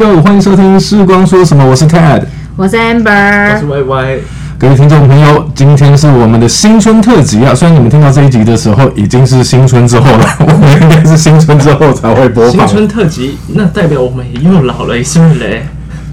哟，欢迎收听《时光说什么》，我是 Ted，我是 Amber，我是 Y Y，各位听众朋友，今天是我们的新春特辑啊！虽然你们听到这一集的时候已经是新春之后了，我们应该是新春之后才会播放。新春特辑，那代表我们也又老了一岁嘞。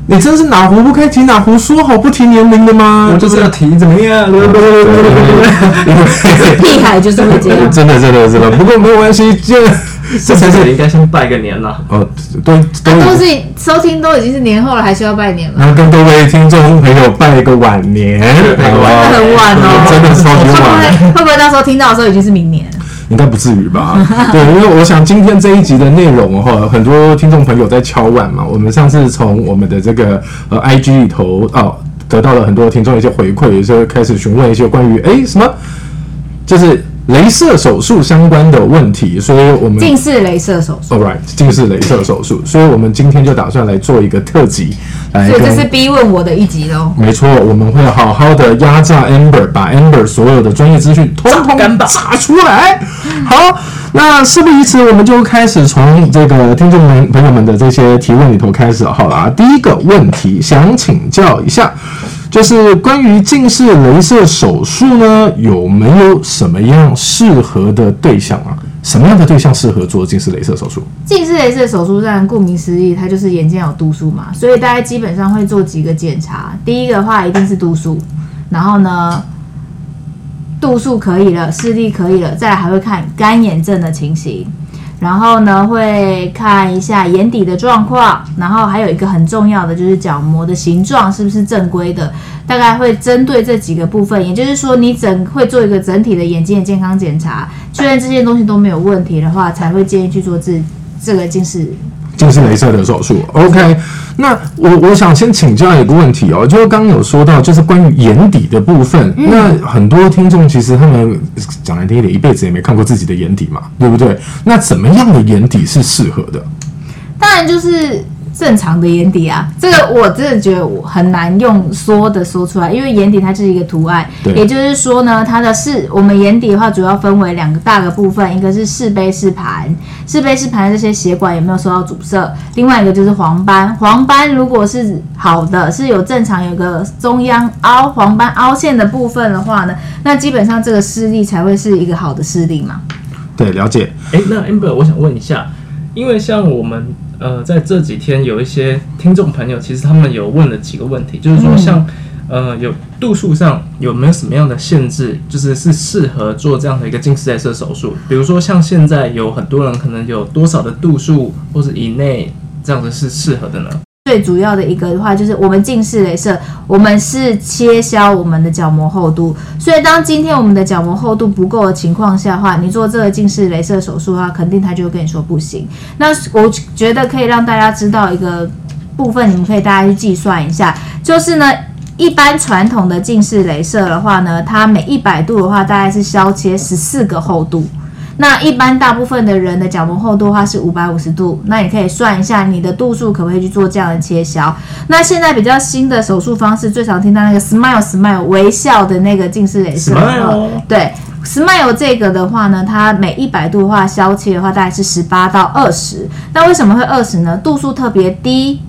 你真是哪壶不开提哪壶，说好不提年龄的吗？我就是要提怎么样？因为 屁孩就是会这样。真的真的真的，不过没有关系，这 这才是应该先拜个年了。哦，都都啊都是收听都已经是年后了，还需要拜年吗？然后跟各位听众朋友拜一个晚年？很晚哦真的超级会不晚。会会不会到时候听到的时候已经是明年？应该不至于吧？对，因为我想今天这一集的内容哈，很多听众朋友在敲碗嘛。我们上次从我们的这个呃 IG 里头哦，得到了很多听众的一些回馈，就开始询问一些关于哎什么，就是镭射手术相关的问题，所以我们近视镭射手术，All right，近视镭射手术，所以我们今天就打算来做一个特辑，来所以这是。逼问我的一集喽。没错，我们会好好的压榨 Amber，把 Amber 所有的专业资讯通通榨出来。好，那事不宜迟，我们就开始从这个听众们朋友们的这些提问里头开始好了啊。第一个问题想请教一下，就是关于近视镭射手术呢，有没有什么样适合的对象啊？什么样的对象适合做近视镭射手术？近视雷射手术，当然顾名思义，它就是眼睛有度数嘛，所以大家基本上会做几个检查。第一个的话一定是度数，然后呢，度数可以了，视力可以了，再来还会看干眼症的情形，然后呢会看一下眼底的状况，然后还有一个很重要的就是角膜的形状是不是正规的，大概会针对这几个部分，也就是说你整会做一个整体的眼睛的健康检查，确认这些东西都没有问题的话，才会建议去做这这个近视。近视雷射的手术，OK。那我我想先请教一个问题哦，就是刚刚有说到，就是关于眼底的部分。那很多听众其实他们讲难听一点，一辈子也没看过自己的眼底嘛，对不对？那怎么样的眼底是适合的？当然就是正常的眼底啊，这个我真的觉得我很难用说的说出来，因为眼底它就是一个图案，对。也就是说呢，它的视我们眼底的话主要分为两个大的部分，一个是视杯视盘，视杯视盘这些血管有没有受到阻塞，另外一个就是黄斑，黄斑如果是好的，是有正常有个中央凹黄斑凹陷的部分的话呢，那基本上这个视力才会是一个好的视力嘛。对，了解。哎，那 Amber，我想问一下，因为像我们呃在这几天有一些听众朋友，其实他们有问了几个问题，就是说像、呃有度数上有没有什么样的限制，就是是适合做这样的一个近视镭射手术？比如说像现在有很多人可能有多少的度数或者以内这样子是适合的呢？最主要的一个的话，就是我们近视雷射，我们是切削我们的角膜厚度，所以当今天我们的角膜厚度不够的情况下话，你做这个近视雷射手术的话，肯定他就会跟你说不行。那我觉得可以让大家知道一个部分，你们可以大家去计算一下，就是呢。一般传统的近视雷射的话呢，它每一百度的话，大概是削切十四个厚度。那一般大部分的人的角膜厚度的话是五百五十度，那你可以算一下你的度数可不可以去做这样的切削。那现在比较新的手术方式，最常听到那个 Smile Smile 微笑的那个近视雷射。Smile 对 Smile 这个的话呢，它每一百度的话削切的话大概是十八到二十。那为什么会二十呢？度数特别低。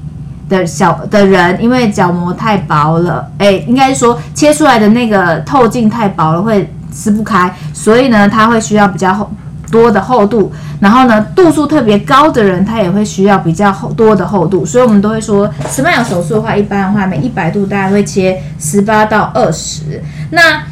的小的人，因为角膜太薄了，哎，应该是说切出来的那个透镜太薄了，会撕不开，所以呢，它会需要比较厚多的厚度。然后呢，度数特别高的人，他也会需要比较厚多的厚度。所以我们都会说，Smile 手术的话，一般的话每一百度大概会切十八到二十。那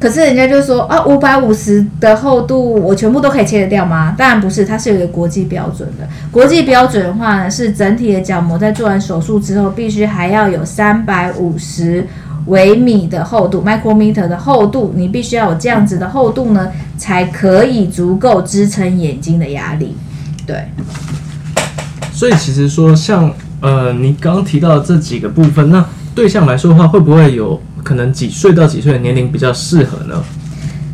可是人家就说啊，五百五十的厚度我全部都可以切得掉吗？当然不是，它是有一个国际标准的。国际标准的话呢，是整体的角膜在做完手术之后，必须还要有三百五十微米的厚度 （micrometer） 的厚度，你必须要有这样子的厚度呢，才可以足够支撑眼睛的压力。对，所以其实说像呃你刚刚提到的这几个部分，那对象来说的话，会不会有可能几岁到几岁的年龄比较适合呢？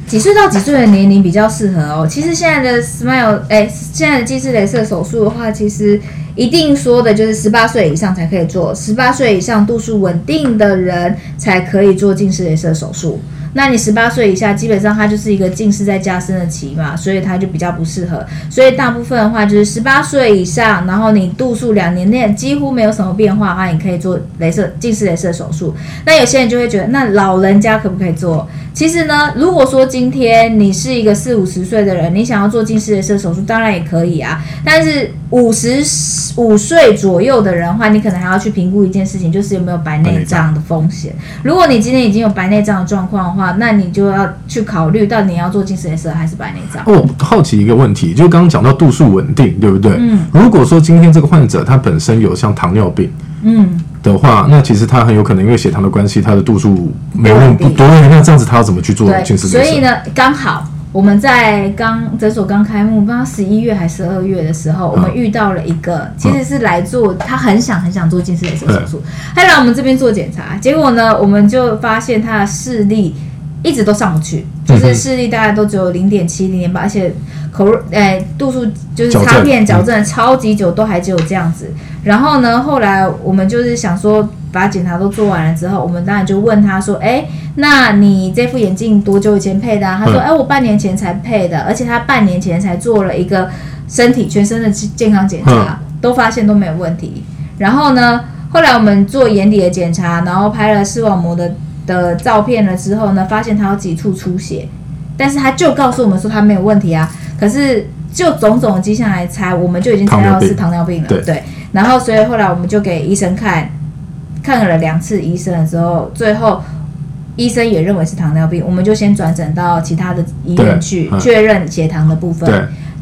几岁到几岁的年龄比较适合哦？其实现在的 Smile，哎，现在的近视雷射手术的话，其实一定说的就是十八岁以上才可以做，十八岁以上度数稳定的人才可以做近视雷射手术。那你十八岁以下，基本上它就是一个近视在加深的期嘛，所以它就比较不适合。所以大部分的话就是十八岁以上，然后你度数两年内几乎没有什么变化的话，你可以做镭射近视镭射手术。那有些人就会觉得，那老人家可不可以做？其实呢，如果说今天你是一个四五十岁的人，你想要做近视镭射手术，当然也可以啊。但是五十五岁左右的人的话，你可能还要去评估一件事情，就是有没有白内障的风险。如果你今天已经有白内障的状况的话，那你就要去考虑到底你要做近视镭射还是白内障。哦，好奇一个问题，就刚刚讲到度数稳定，对不对？嗯。如果说今天这个患者他本身有像糖尿病，嗯，的话，那其实他很有可能因为血糖的关系，他的度数没有那么多，那这样子他要怎么去做近视对，雷射？所以呢，刚好我们在刚诊所刚开幕，不知道十一月还是十二月的时候，我们遇到了一个，其实是来做，他很想很想做近视雷射手术，他来我们这边做检查，结果呢，我们就发现他的视力一直都上不去，就是视力大概都只有零点七、零点八，而且口入诶、度数就是矫正。擦片矫正超级久，都还只有这样子。然后呢，后来我们就是想说，把检查都做完了之后，我们当然就问他说：“哎，那你这副眼镜多久以前配的、啊？”他说：“嗯哎，我半年前才配的，而且他半年前才做了一个身体全身的健康检查，都发现都没有问题。然后呢，后来我们做眼底的检查，然后拍了视网膜的的照片了之后呢，发现他有几处出血，但是他就告诉我们说他没有问题啊。可是就种种迹象来猜，我们就已经猜到是糖尿病了。对然后所以后来我们就给医生看，看了两次医生的时候，最后医生也认为是糖尿病，我们就先转诊到其他的医院去嗯确认血糖的部分。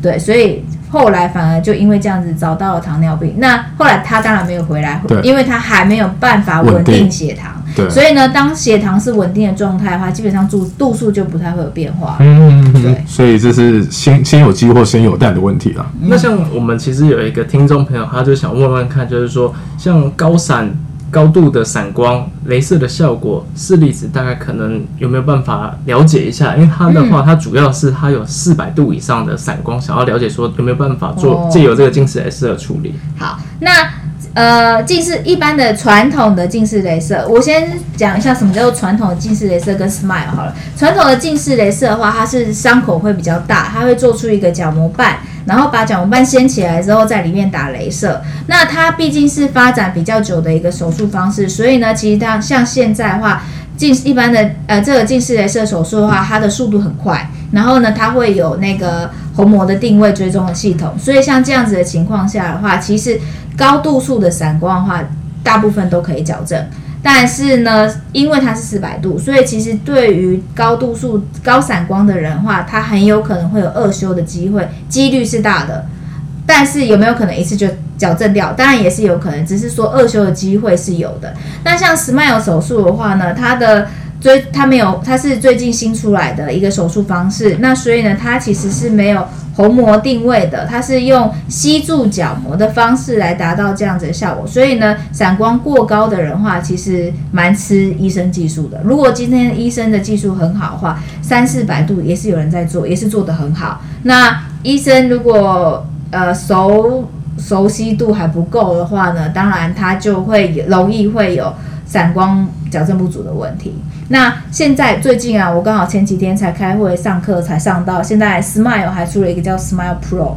对，对，所以后来反而就因为这样子找到了糖尿病。那后来他当然没有回来，因为他还没有办法稳稳定定血糖。对所以呢，当血糖是稳定的状态的话，基本上度度数就不太会有变化。嗯，嗯嗯对嗯，所以这是先先有鸡或先有蛋的问题了。那像我们其实有一个听众朋友，他就想问问看，就是说像高闪、高度的散光、镭射的效果，视力值大概可能有没有办法了解一下？因为它的话，它主要是它有四百度以上的散光，想要了解说有没有办法做哦借由这个近视镭射的处理。好，那呃，近视一般的传统的近视镭射，我先讲一下什么叫做传统的近视镭射跟 Smile 好了。传统的近视镭射的话，它是伤口会比较大，它会做出一个角膜瓣，然后把角膜瓣掀起来之后，在里面打镭射。那它毕竟是发展比较久的一个手术方式，所以呢，其实它像现在的话。近一般的呃，这个近视镭射手术的话，它的速度很快，然后呢，它会有那个虹膜的定位追踪的系统，所以像这样子的情况下的话，其实高度数的散光的话，大部分都可以矫正。但是呢，因为它是四百度，所以其实对于高度数、高散光的人的话，他很有可能会有二修的机会，几率是大的。但是有没有可能一次就矫正掉？当然也是有可能，只是说二修的机会是有的。那像 Smile 手术的话呢，它的最它没有，它是最近新出来的一个手术方式。那所以呢，它其实是没有虹膜定位的，它是用吸住角膜的方式来达到这样子的效果。所以呢，散光过高的人话，其实蛮吃医生技术的。如果今天医生的技术很好的话，三四百度也是有人在做，也是做得很好。那医生如果呃熟熟悉度还不够的话呢，当然他就会容易会有散光矫正不足的问题。那现在最近啊，我刚好前几天才开会上课才上到，现在 Smile 还出了一个叫 Smile Pro，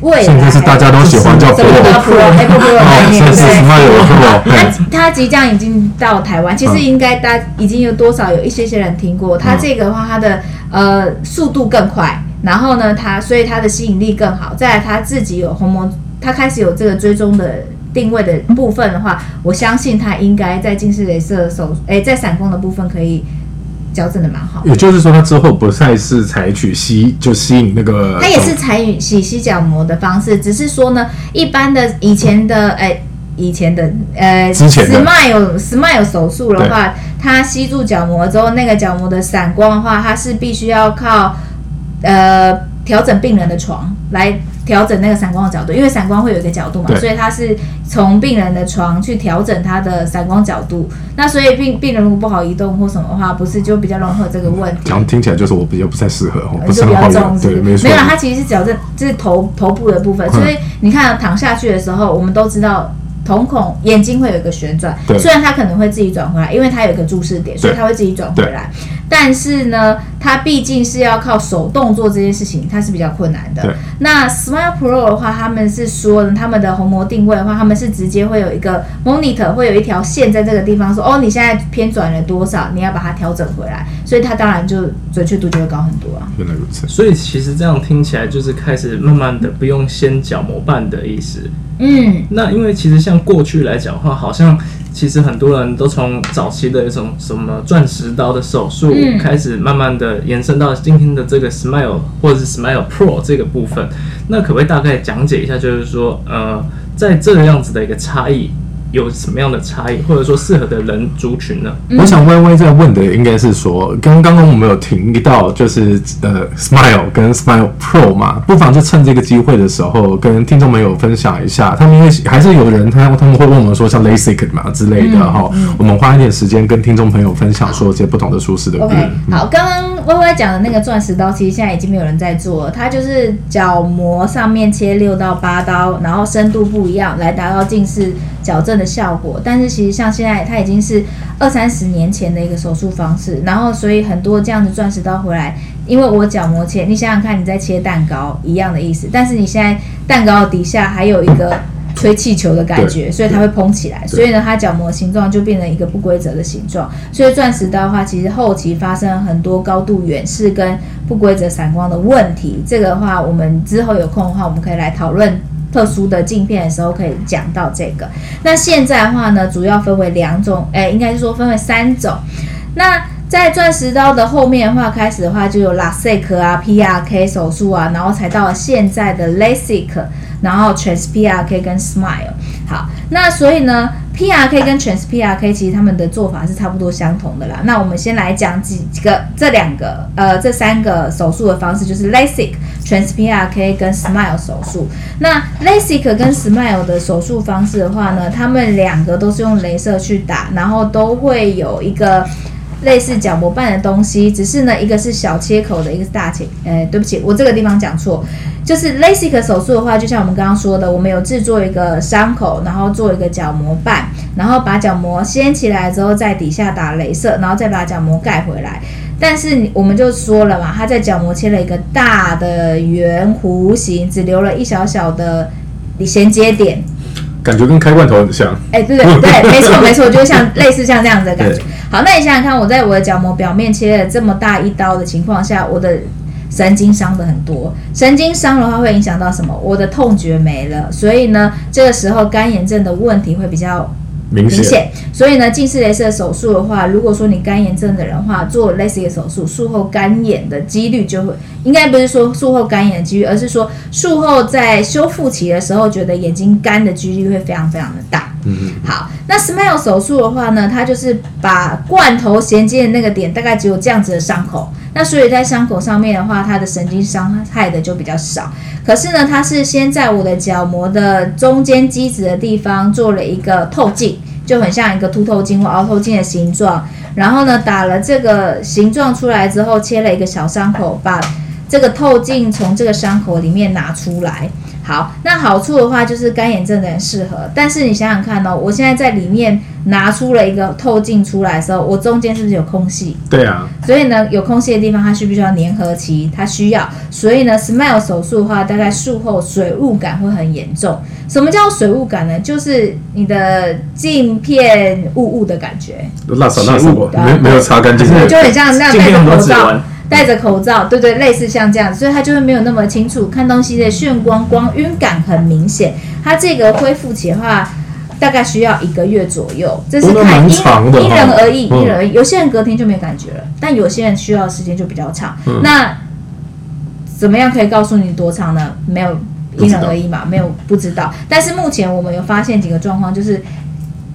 未来现在是大家都喜欢叫什么叫 Pro，Pro？Apple Pro 的概 哦，念，现在是对 Smile Pro，它它即将已经到台湾，其实应该大已经有多少有一些些人听过。它这个的话，它的呃速度更快，然后呢，它所以它的吸引力更好。再来，它自己有鸿蒙，它开始有这个追踪的定位的部分的话，我相信它应该在近视雷射手诶，在散光的部分可以矫正的蛮好。也就是说，它之后不再是采取吸就吸引那个，它也是采取洗吸角膜的方式，只是说呢，一般的以前的哎、以前的呃之前的 Smile Smile 手术的话，它吸住角膜之后，那个角膜的散光的话，它是必须要靠呃调整病人的床来调整那个散光的角度，因为散光会有一个角度嘛，所以它是从病人的床去调整他的散光角度。那所以病病人如果不好移动或什么的话，不是就比较容易有这个问题。讲听起来就是我比较不太适合，我不是就比很好用，较重视对，没错没有，，它其实是矫正，这是头头部的部分。嗯所以你看躺下去的时候，我们都知道瞳孔眼睛会有一个旋转，虽然它可能会自己转回来，因为它有一个注视点，所以它会自己转回来。但是呢，它毕竟是要靠手动做这件事情，它是比较困难的对。那 Smile Pro 的话，他们是说呢，他们的虹膜定位的话，他们是直接会有一个 monitor，会有一条线在这个地方说，哦，你现在偏转了多少，你要把它调整回来，所以它当然就准确度就会高很多啊。原来如此。所以其实这样听起来就是开始慢慢的不用先角膜瓣的意思。嗯，那因为其实像过去来讲的话，好像其实很多人都从早期的一种什么钻石刀的手术嗯开始，慢慢的延伸到今天的这个 Smile 或者是 Smile Pro 这个部分。那可不可以大概讲解一下，就是说，呃，在这样子的一个差异有什么样的差异，或者说适合的人族群呢？我想微微在问的应该是说，刚刚刚我们有提到就是呃 Smile 跟 Smile Pro 嘛，不妨就趁这个机会的时候，跟听众朋友分享一下。他们因为还是有人他他们会问我们说像 LASIK 嘛之类的哈，我们花一点时间跟听众朋友分享说这些不同的舒适的 OK，嗯好，刚刚微微讲的那个钻石刀，其实现在已经没有人在做了。它就是角膜上面切六到八刀，然后深度不一样，来达到近视矫正的效果。但是其实像现在，它已经是二三十年前的一个手术方式，然后所以很多这样的钻石刀回来，因为我角膜切，你想想看，你在切蛋糕一样的意思，但是你现在蛋糕底下还有一个。吹气球的感觉，所以它会蓬起来，所以呢，它角膜形状就变成一个不规则的形状。所以钻石刀的话，其实后期发生了很多高度远视跟不规则散光的问题。这个的话，我们之后有空的话，我们可以来讨论特殊的镜片的时候，可以讲到这个。那现在的话呢，主要分为两种，哎，应该是说分为三种。那在钻石刀的后面的话，开始的话就有 LASIK 啊、PRK 手术啊，然后才到了现在的 LASIK，然后 Trans PRK 跟 Smile。好，那所以呢，PRK 跟 Trans PRK 其实他们的做法是差不多相同的啦。那我们先来讲几个这两个呃这三个手术的方式，就是 LASIK、Trans PRK 跟 Smile 手术。那 LASIK 跟 Smile 的手术方式的话呢，他们两个都是用镭射去打，然后都会有一个。类似角膜瓣的东西，只是呢，一个是小切口的，一个是大切。呃，对不起，我这个地方讲错，就是 LASIK 手术的话，就像我们刚刚说的，我们有制作一个伤口，然后做一个角膜瓣，然后把角膜掀起来之后，在底下打镭射，然后再把角膜盖回来。但是我们就说了嘛，它在角膜切了一个大的圆弧形，只留了一小小的衔接点，感觉跟开罐头很像。哎，对对对，没错没错，就像类似像这样子的感觉。好，那你想想看，我在我的角膜表面切了这么大一刀的情况下，我的神经伤的很多。神经伤的话会影响到什么？我的痛觉没了，所以呢，这个时候干眼症的问题会比较明显，明显。所以呢，近视雷射手术的话，如果说你干眼症的人的话，做类似的手术，术后干眼的几率就会，应该不是说术后干眼的几率，而是说术后在修复期的时候，觉得眼睛干的几率会非常非常的大。嗯，好，那 Smile 手术的话呢，它就是把罐头衔接的那个点，大概只有这样子的伤口。那所以在伤口上面的话，它的神经伤害的就比较少。可是呢，它是先在我的角膜的中间基质的地方做了一个透镜，就很像一个凸透镜或凹透镜的形状。然后呢，打了这个形状出来之后，切了一个小伤口，把这个透镜从这个伤口里面拿出来。好，那好处的话就是干眼症的人适合，但是你想想看哦，我现在在里面拿出了一个透镜出来的时候，我中间是不是有空隙？对啊，所以呢，有空隙的地方它需不需要粘合期？它需要。所以呢，Smile 手术的话，大概术后水雾感会很严重。什么叫水雾感呢？就是你的镜片雾雾的感觉，辣手辣手过，起雾没没有擦干净的，就很像那样 戴着口罩。戴着口罩，对对，类似像这样，所以它就会没有那么清楚，看东西的眩光、光晕感很明显。它这个恢复期的话，大概需要一个月左右，这是看因因人而异，嗯因人而异。有些人隔天就没有感觉了，但有些人需要的时间就比较长。嗯那怎么样可以告诉你多长呢？没有，因人而异嘛，没有不知道。但是目前我们有发现几个状况，就是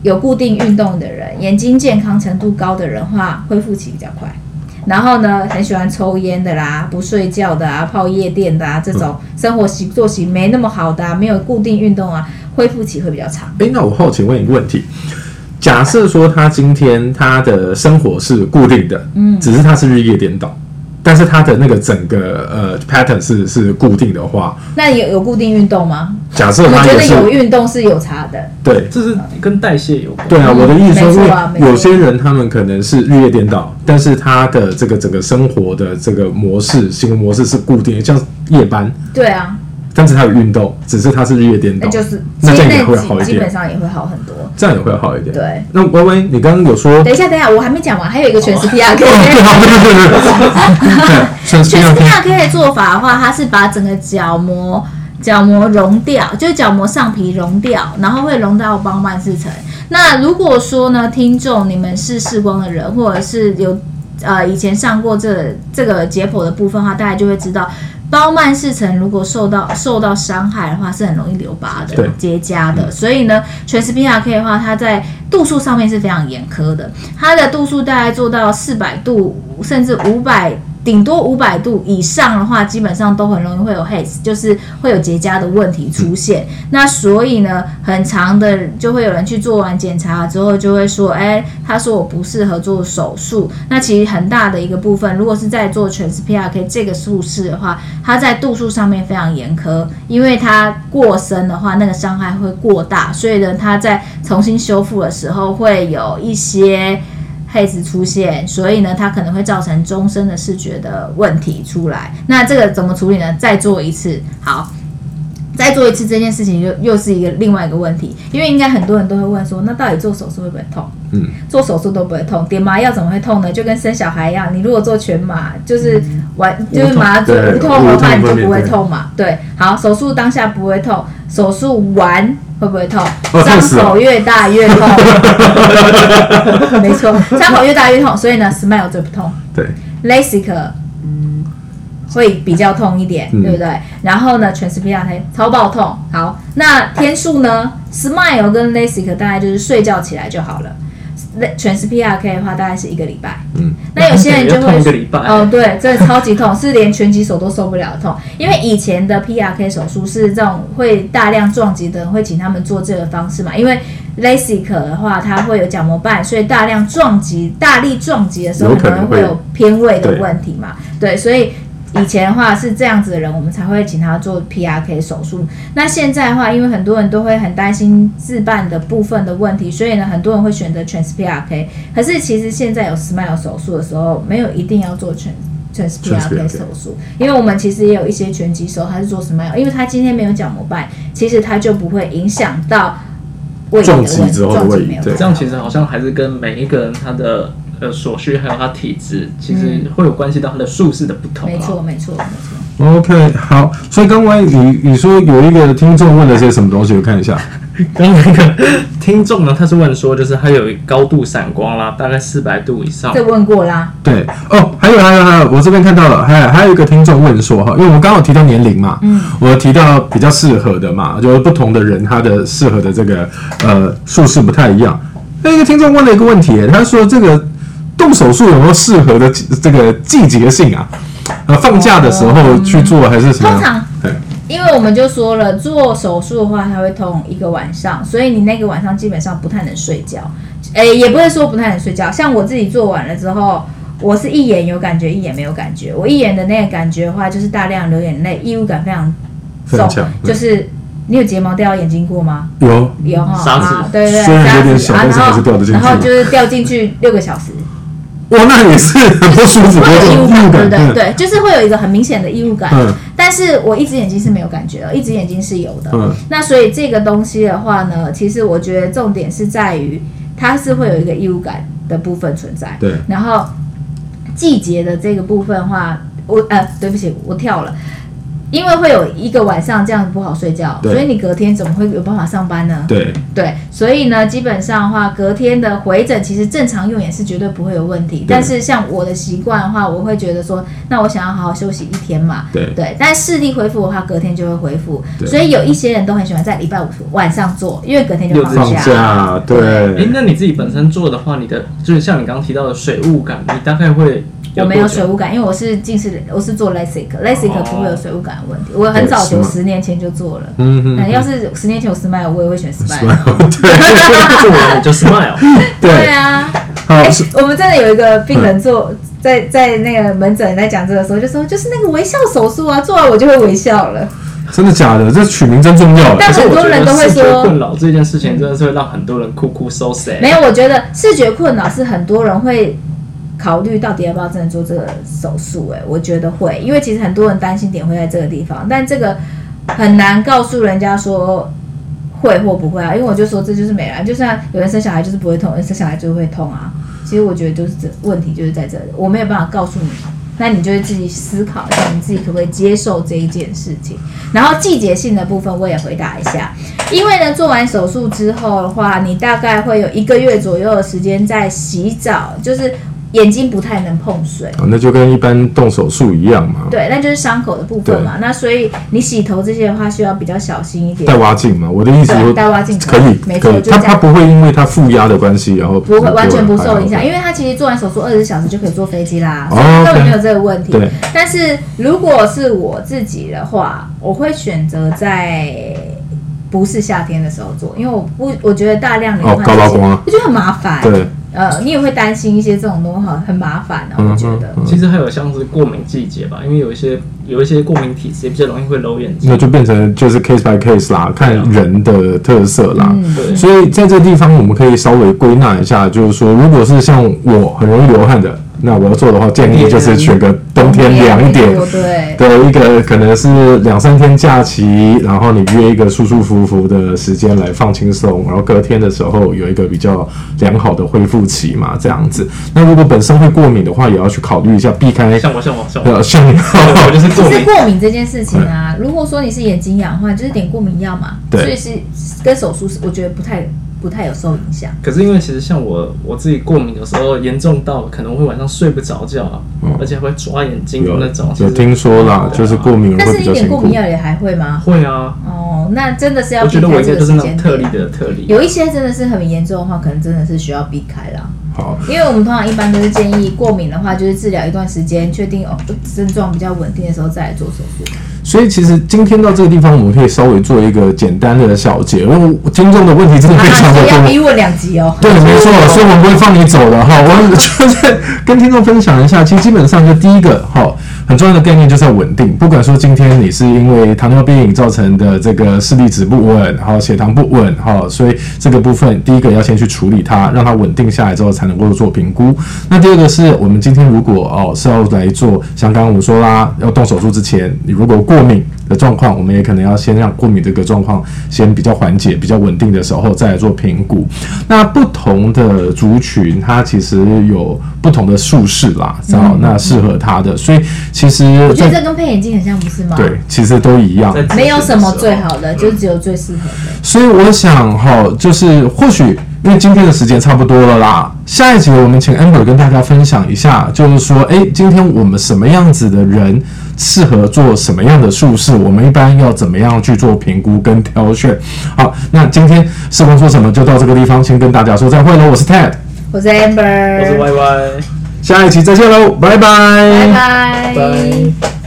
有固定运动的人，眼睛健康程度高的人话，恢复期比较快。然后呢，很喜欢抽烟的啦，不睡觉的啊，泡夜店的啊，这种生活习作息没那么好的、啊，没有固定运动啊，恢复期会比较长。哎，那我好奇问一个问题：假设说他今天他的生活是固定的，嗯，只是他是日夜颠倒，但是他的那个整个呃 pattern 是是固定的话，那有有固定运动吗？假设我觉得有运动是有差的。对这是跟代谢有关。对啊，嗯我的意思说，没错啊没错因为有些人他们可能是日夜颠倒，但是他的这个整个生活的这个模式、行为模式是固定的，像夜班，对啊，但是它有运动，只是它是日夜颠倒，那就是那这样也会基好一点，基本上也会好很多。这样也会好一点。对，那微微，你刚刚有说，等一下，等一下，我还没讲完，还有一个全对，对，全全是 SPRK 的做法的话，它是把整个角膜角膜溶掉，就是角膜上皮溶掉，然后会溶到包曼氏层。那如果说呢，听众你们是视光的人，或者是有呃以前上过这这个解剖的部分的话，大家就会知道。包曼氏层如果受到受到伤害的话，是很容易留疤的、结痂的。所以呢，全 SPRK 的话，它在度数上面是非常严苛的。它的度数大概做到四百度，甚至五百，顶多五百度以上的话，基本上都很容易会有 haze，就是会有结痂的问题出现。那所以呢，很长的就会有人去做完检查之后，就会说，哎，他说我不适合做手术。那其实很大的一个部分，如果是在做全 SPRK 这个术式的话，它在度数上面非常严苛，因为它过深的话，那个伤害会过大，所以呢，它在重新修复的时候会有一些。黑子出现，所以呢，它可能会造成终身的视觉的问题出来。那这个怎么处理呢？再做一次，好，再做一次这件事情又又是一个另外一个问题，因为应该很多人都会问说，那到底做手术会不会痛？嗯，做手术都不会痛，点麻药怎么会痛呢？就跟生小孩一样，你如果做全麻，就是完、就是麻醉对无痛的话，你就不会痛嘛。对，好，手术当下不会痛，手术完会不会痛？哦伤口越大越痛，没错，伤口越大越痛，所以呢，Smile 最不痛对，，LASIK 会比较痛一点，嗯对不对？然后呢，全 SPRK 超爆痛。好，那天数呢？Smile 跟 LASIK 大概就是睡觉起来就好了。全是 PRK 的话，大概是一个礼拜。嗯，那有些人就会一个礼拜哦，对，真的超级痛，是连拳击手都受不了的痛。因为以前的 PRK 手术是这种会大量撞击的人会请他们做这个方式嘛，因为 LASIK 的话，它会有角膜瓣，所以大量撞击、大力撞击的时候，可能会有偏位的问题嘛。对，所以以前的话是这样子的人，我们才会请他做 PRK 手术。那现在的话，因为很多人都会很担心自办的部分的问题，所以呢，很多人会选择 Trans PRK。可是其实现在有 Smile 手术的时候，没有一定要做全。Trans PRK PRK 手术，因为我们其实也有一些拳击手，他是做 Smile，因为他今天没有角膜瓣，其实他就不会影响到位移的撞问题，击之后的撞击没有位移对这样其实好像还是跟每一个人他的呃所需还有他体质，其实会有关系到他的术式的不同。没错，。没错，没错。OK，好，所以刚才你你说有一个听众问了些什么东西，我看一下。刚刚那个听众呢，他是问说，就是他有高度散光啦，大概四百度以上这，问过啦，对哦，还有还有还有，我这边看到了，还有还有一个听众问说哈，因为我们刚好提到年龄嘛，嗯，我提到比较适合的嘛，就是不同的人他的适合的这个呃术式不太一样。那一个听众问了一个问题，他说这个动手术有没有适合的这个季节性啊？呃，放假的时候去做还是什么？通常对因为我们就说了，做手术的话，它会痛一个晚上，所以你那个晚上基本上不太能睡觉。诶，也不会说不太能睡觉。像我自己做完了之后，我是一眼有感觉，一眼没有感觉。我一眼的那个感觉的话，就是大量流眼泪，异物感非常重就是你有睫毛掉到眼睛过吗？有有哈，沙子啊对对对，虽然有点小沙子但是还是掉得进去然后就是掉进去六个小时。哇，那也是很不舒服，会有异物感，对不对？嗯对，就是会有一个很明显的异物感。嗯但是我一只眼睛是没有感觉的，一只眼睛是有的。嗯那所以这个东西的话呢，其实我觉得重点是在于它是会有一个异物感的部分存在。对然后季节的这个部分的话，我呃，对不起，我跳了。因为会有一个晚上这样不好睡觉，所以你隔天怎么会有办法上班呢？对对，所以呢，基本上的话，隔天的回诊其实正常用眼是绝对不会有问题。但是像我的习惯的话，我会觉得说，那我想要好好休息一天嘛。对对，但视力恢复的话，隔天就会恢复。所以有一些人都很喜欢在礼拜五晚上做，因为隔天就放放假。假，对哎，那你自己本身做的话，你的就是像你刚刚提到的水雾感，你大概会我没有水雾感，因为我是近视，我是做 LASIK，LASIK 哦不会有水雾感的问题。我很早就十年前就做了。嗯哼嗯，要是十年前有 Smile，我也会选 Smile。做完你就 smile。对对，啊，我们真的有一个病人做在在那个门诊在讲这个时候，就说就是那个微笑手术啊，做完我就会微笑了。真的假的？这取名真重要哎。但很多人都会视觉说困扰这件事情真的是会让很多人哭哭 so sad。没有，我觉得视觉困扰是很多人会考虑到底要不要真的做这个手术。哎，我觉得会，因为其实很多人担心点会在这个地方，但这个很难告诉人家说会或不会啊。因为我就说这就是美兰，就算有人生小孩就是不会痛，人生小孩就会痛啊。其实我觉得就是这问题就是在这里，我没有办法告诉你。那你就会自己思考一下，你自己可不可以接受这一件事情。然后季节性的部分我也回答一下，因为呢，做完手术之后的话，你大概会有一个月左右的时间在洗澡，就是。眼睛不太能碰水，那就跟一般动手术一样嘛。对，那就是伤口的部分嘛。那所以你洗头这些的话，需要比较小心一点。带挖镜嘛，我的意思带挖镜可以，没错，它它不会因为它负压的关系，然后不会完全不受影响，因为它其实做完手术二十小时就可以坐飞机啦，所以根本没有这个问题。但是如果是我自己的话，我会选择在不是夏天的时候做，因为我不我觉得大量流汗，我觉得很麻烦。对。呃，你也会担心一些这种东西很麻烦的，我觉得。其实还有像是过敏季节吧，因为有一些有一些过敏体质也比较容易会揉眼睛。那就变成就是 case by case 啦，看人的特色啦。对。所以在这个地方，我们可以稍微归纳一下，就是说，如果是像我很容易流汗的。那我要做的话，建议就是选个冬天凉一点的一个，可能是两三天假期，然后你约一个舒舒服服的时间来放轻松，然后隔天的时候有一个比较良好的恢复期嘛，这样子。那如果本身会过敏的话，也要去考虑一下，避开。像我，像我，像我，像你，我就是过敏。是过敏这件事情啊，如果说你是眼睛痒的话，就是点过敏药嘛。对。所以是跟手术是，我觉得不太。不太有受影响，可是因为其实像我我自己过敏，有时候严重到可能会晚上睡不着觉啊，而且会抓眼睛的那种。有听说啦，就是过敏，但是一点过敏药也还会吗？会啊。哦，那真的是要。我觉得我应该就是那种特例的特例。有一些真的是很严重的话，可能真的是需要避开了。好，因为我们通常一般都是建议过敏的话，就是治疗一段时间，确定哦症状比较稳定的时候再来做手术。所以其实今天到这个地方，我们可以稍微做一个简单的小结，因为听众的问题真的非常的多。要逼问两集哦。对，没错，所以我们不会放你走的哈。我就是跟听众分享一下，其实基本上就第一个哈，很重要的概念就是要稳定。不管说今天你是因为糖尿病造成的这个视力值不稳，然后，血糖不稳，哈，所以这个部分第一个要先去处理它，让它稳定下来之后才能够做评估。那第二个是我们今天如果哦是要来做，像刚刚我们说啦，要动手术之前，你如果过敏的状况，我们也可能要先让过敏这个状况先比较缓解、比较稳定的时候，再来做评估。那不同的族群，它其实有不同的术式啦，知道？那适合它的，所以其实我觉得这跟配眼镜很像，不是吗？对，其实都一样，没有什么最好的，就只有最适合的。所以我想哈，就是或许。因为今天的时间差不多了啦，下一集我们请 Amber 跟大家分享一下，就是说，哎，今天我们什么样子的人适合做什么样的术式？我们一般要怎么样去做评估跟挑选？好，那今天视光说什么就到这个地方，先跟大家说再会喽。我是 Ted，我是 Amber，我是 Y Y，下一期再见喽，拜拜，拜拜。